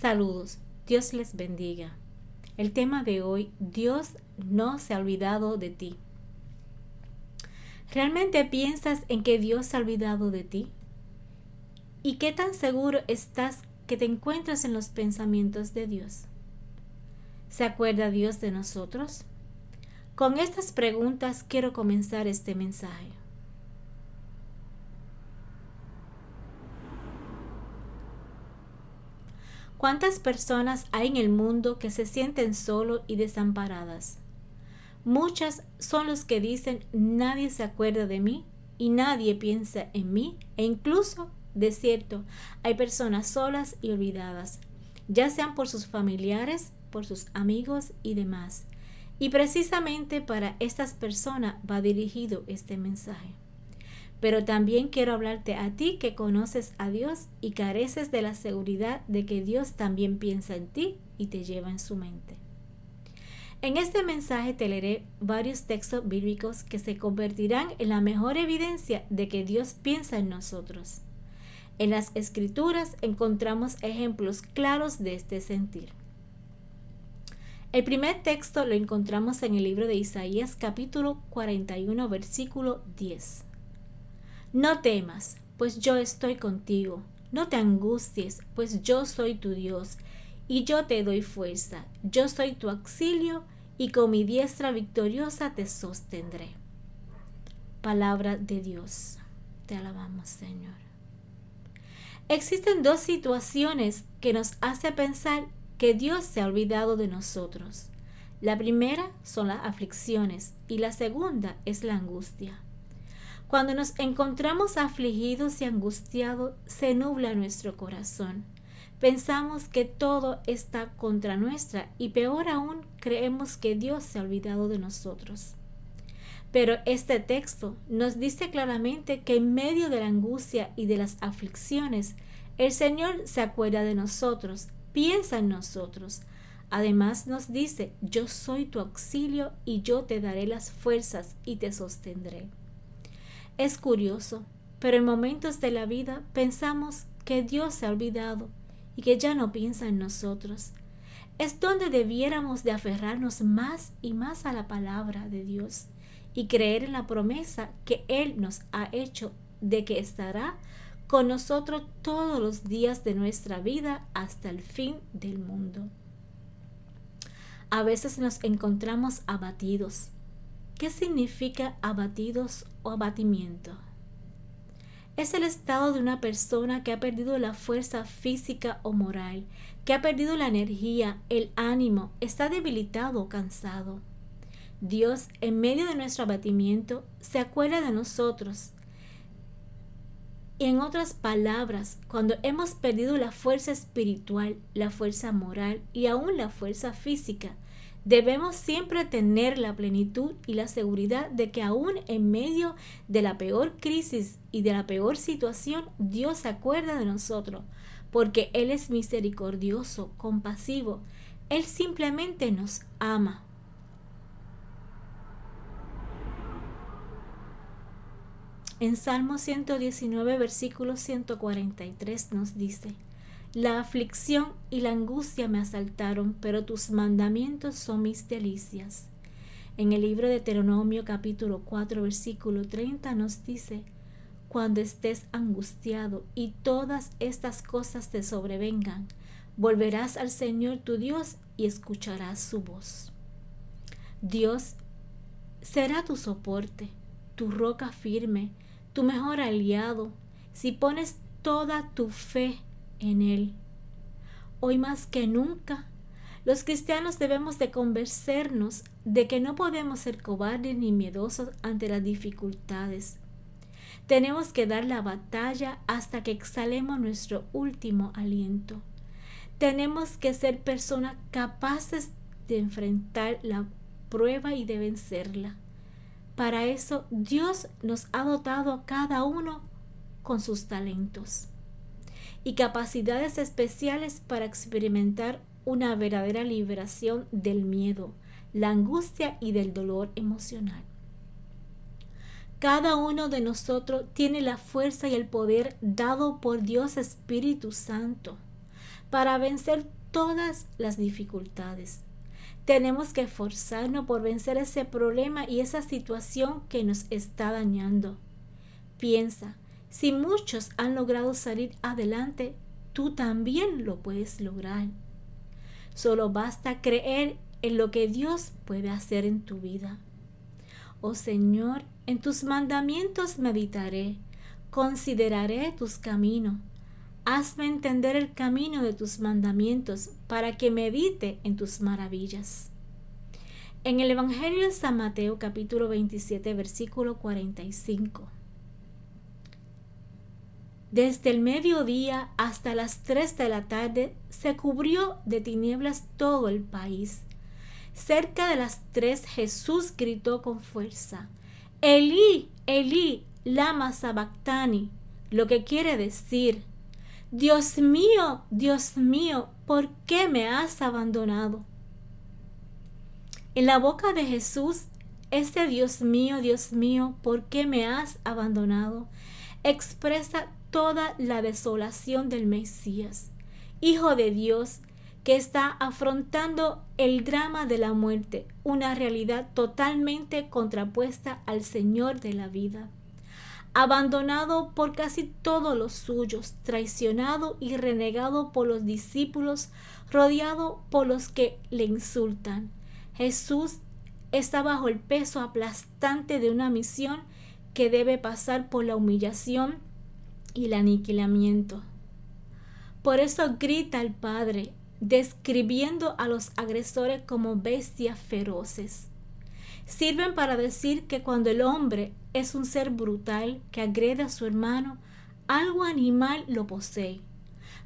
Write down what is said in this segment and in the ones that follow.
Saludos, Dios les bendiga. El tema de hoy, Dios no se ha olvidado de ti. ¿Realmente piensas en que Dios se ha olvidado de ti? ¿Y qué tan seguro estás que te encuentras en los pensamientos de Dios? ¿Se acuerda Dios de nosotros? Con estas preguntas quiero comenzar este mensaje. ¿Cuántas personas hay en el mundo que se sienten solos y desamparadas? Muchas son los que dicen nadie se acuerda de mí y nadie piensa en mí e incluso, de cierto, hay personas solas y olvidadas, ya sean por sus familiares, por sus amigos y demás. Y precisamente para estas personas va dirigido este mensaje. Pero también quiero hablarte a ti que conoces a Dios y careces de la seguridad de que Dios también piensa en ti y te lleva en su mente. En este mensaje te leeré varios textos bíblicos que se convertirán en la mejor evidencia de que Dios piensa en nosotros. En las escrituras encontramos ejemplos claros de este sentir. El primer texto lo encontramos en el libro de Isaías capítulo 41 versículo 10. No temas, pues yo estoy contigo. No te angusties, pues yo soy tu Dios, y yo te doy fuerza. Yo soy tu auxilio, y con mi diestra victoriosa te sostendré. Palabra de Dios. Te alabamos, Señor. Existen dos situaciones que nos hacen pensar que Dios se ha olvidado de nosotros. La primera son las aflicciones y la segunda es la angustia. Cuando nos encontramos afligidos y angustiados, se nubla nuestro corazón. Pensamos que todo está contra nuestra y peor aún creemos que Dios se ha olvidado de nosotros. Pero este texto nos dice claramente que en medio de la angustia y de las aflicciones, el Señor se acuerda de nosotros, piensa en nosotros. Además nos dice, yo soy tu auxilio y yo te daré las fuerzas y te sostendré. Es curioso, pero en momentos de la vida pensamos que Dios se ha olvidado y que ya no piensa en nosotros. Es donde debiéramos de aferrarnos más y más a la palabra de Dios y creer en la promesa que Él nos ha hecho de que estará con nosotros todos los días de nuestra vida hasta el fin del mundo. A veces nos encontramos abatidos, ¿Qué significa abatidos o abatimiento? Es el estado de una persona que ha perdido la fuerza física o moral, que ha perdido la energía, el ánimo, está debilitado o cansado. Dios, en medio de nuestro abatimiento, se acuerda de nosotros. Y en otras palabras, cuando hemos perdido la fuerza espiritual, la fuerza moral y aún la fuerza física, Debemos siempre tener la plenitud y la seguridad de que aún en medio de la peor crisis y de la peor situación, Dios se acuerda de nosotros, porque Él es misericordioso, compasivo. Él simplemente nos ama. En Salmo 119, versículo 143 nos dice, la aflicción y la angustia me asaltaron, pero tus mandamientos son mis delicias. En el libro de Deuteronomio capítulo 4 versículo 30 nos dice, Cuando estés angustiado y todas estas cosas te sobrevengan, volverás al Señor tu Dios y escucharás su voz. Dios será tu soporte, tu roca firme, tu mejor aliado, si pones toda tu fe en Él. Hoy más que nunca, los cristianos debemos de convencernos de que no podemos ser cobardes ni miedosos ante las dificultades. Tenemos que dar la batalla hasta que exhalemos nuestro último aliento. Tenemos que ser personas capaces de enfrentar la prueba y de vencerla. Para eso Dios nos ha dotado a cada uno con sus talentos y capacidades especiales para experimentar una verdadera liberación del miedo, la angustia y del dolor emocional. Cada uno de nosotros tiene la fuerza y el poder dado por Dios Espíritu Santo para vencer todas las dificultades. Tenemos que esforzarnos por vencer ese problema y esa situación que nos está dañando. Piensa, si muchos han logrado salir adelante, tú también lo puedes lograr. Solo basta creer en lo que Dios puede hacer en tu vida. Oh Señor, en tus mandamientos meditaré, consideraré tus caminos. Hazme entender el camino de tus mandamientos para que medite en tus maravillas. En el Evangelio de San Mateo capítulo 27 versículo 45. Desde el mediodía hasta las 3 de la tarde se cubrió de tinieblas todo el país. Cerca de las 3 Jesús gritó con fuerza, Elí, Elí, lama sabactani, lo que quiere decir, Dios mío, Dios mío, ¿por qué me has abandonado? En la boca de Jesús, ese Dios mío, Dios mío, ¿por qué me has abandonado? expresa toda la desolación del Mesías, Hijo de Dios, que está afrontando el drama de la muerte, una realidad totalmente contrapuesta al Señor de la vida. Abandonado por casi todos los suyos, traicionado y renegado por los discípulos, rodeado por los que le insultan. Jesús está bajo el peso aplastante de una misión que debe pasar por la humillación y el aniquilamiento. Por eso grita el Padre, describiendo a los agresores como bestias feroces. Sirven para decir que cuando el hombre es un ser brutal que agrede a su hermano, algo animal lo posee.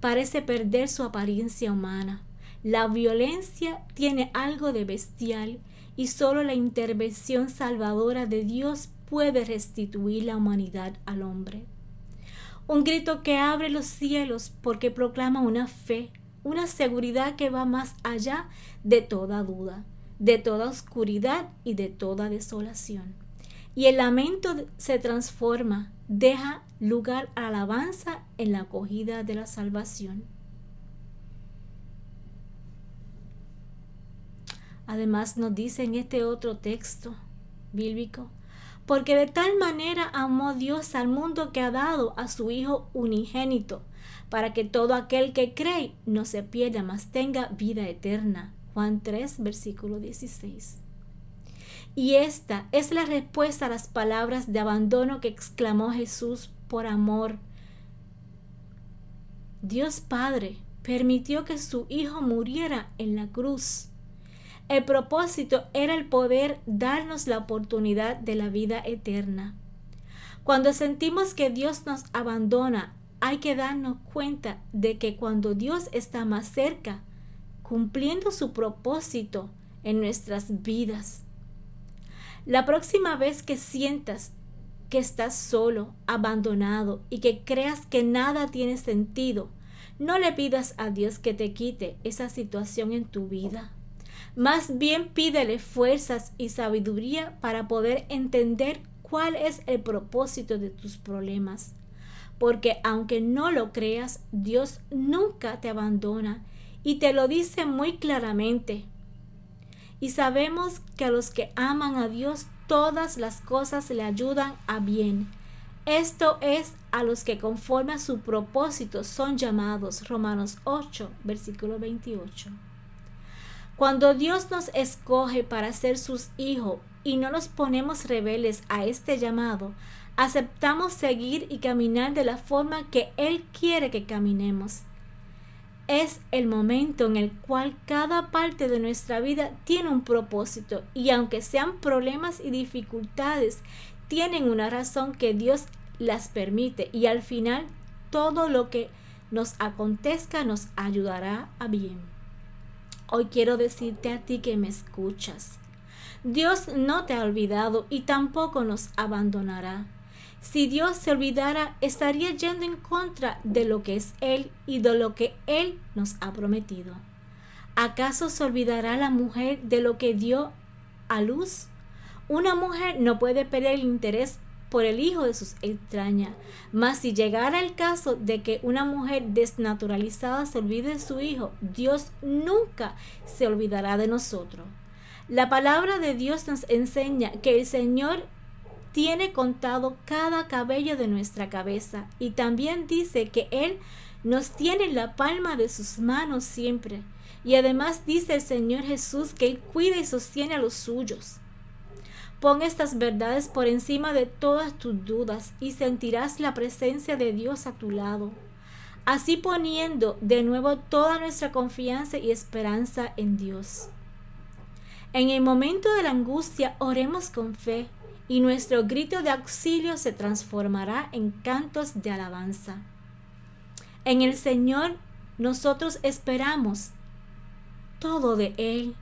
Parece perder su apariencia humana. La violencia tiene algo de bestial y solo la intervención salvadora de Dios puede restituir la humanidad al hombre. Un grito que abre los cielos porque proclama una fe, una seguridad que va más allá de toda duda, de toda oscuridad y de toda desolación. Y el lamento se transforma, deja lugar a alabanza en la acogida de la salvación. Además nos dice en este otro texto bíblico, porque de tal manera amó Dios al mundo que ha dado a su Hijo unigénito, para que todo aquel que cree no se pierda, mas tenga vida eterna. Juan 3, versículo 16. Y esta es la respuesta a las palabras de abandono que exclamó Jesús por amor. Dios Padre permitió que su Hijo muriera en la cruz el propósito era el poder darnos la oportunidad de la vida eterna. Cuando sentimos que Dios nos abandona, hay que darnos cuenta de que cuando Dios está más cerca, cumpliendo su propósito en nuestras vidas. La próxima vez que sientas que estás solo, abandonado y que creas que nada tiene sentido, no le pidas a Dios que te quite esa situación en tu vida. Más bien pídele fuerzas y sabiduría para poder entender cuál es el propósito de tus problemas. Porque aunque no lo creas, Dios nunca te abandona y te lo dice muy claramente. Y sabemos que a los que aman a Dios todas las cosas le ayudan a bien. Esto es a los que conforme a su propósito son llamados. Romanos 8, versículo 28. Cuando Dios nos escoge para ser sus hijos y no nos ponemos rebeldes a este llamado, aceptamos seguir y caminar de la forma que Él quiere que caminemos. Es el momento en el cual cada parte de nuestra vida tiene un propósito y aunque sean problemas y dificultades, tienen una razón que Dios las permite y al final todo lo que nos acontezca nos ayudará a bien. Hoy quiero decirte a ti que me escuchas. Dios no te ha olvidado y tampoco nos abandonará. Si Dios se olvidara, estaría yendo en contra de lo que es Él y de lo que Él nos ha prometido. ¿Acaso se olvidará la mujer de lo que dio a luz? Una mujer no puede perder el interés por el hijo de sus extrañas. Mas si llegara el caso de que una mujer desnaturalizada se olvide de su hijo, Dios nunca se olvidará de nosotros. La palabra de Dios nos enseña que el Señor tiene contado cada cabello de nuestra cabeza y también dice que Él nos tiene en la palma de sus manos siempre. Y además dice el Señor Jesús que Él cuida y sostiene a los suyos. Pon estas verdades por encima de todas tus dudas y sentirás la presencia de Dios a tu lado. Así poniendo de nuevo toda nuestra confianza y esperanza en Dios. En el momento de la angustia, oremos con fe y nuestro grito de auxilio se transformará en cantos de alabanza. En el Señor nosotros esperamos todo de Él.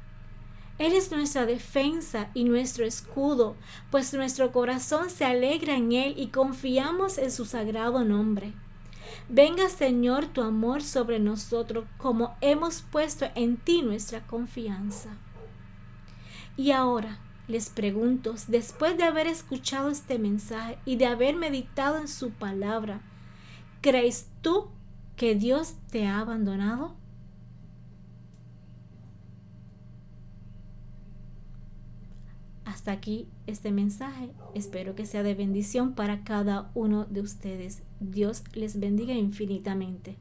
Él es nuestra defensa y nuestro escudo, pues nuestro corazón se alegra en Él y confiamos en su sagrado nombre. Venga Señor tu amor sobre nosotros como hemos puesto en ti nuestra confianza. Y ahora les pregunto, después de haber escuchado este mensaje y de haber meditado en su palabra, ¿crees tú que Dios te ha abandonado? Hasta aquí este mensaje. Espero que sea de bendición para cada uno de ustedes. Dios les bendiga infinitamente.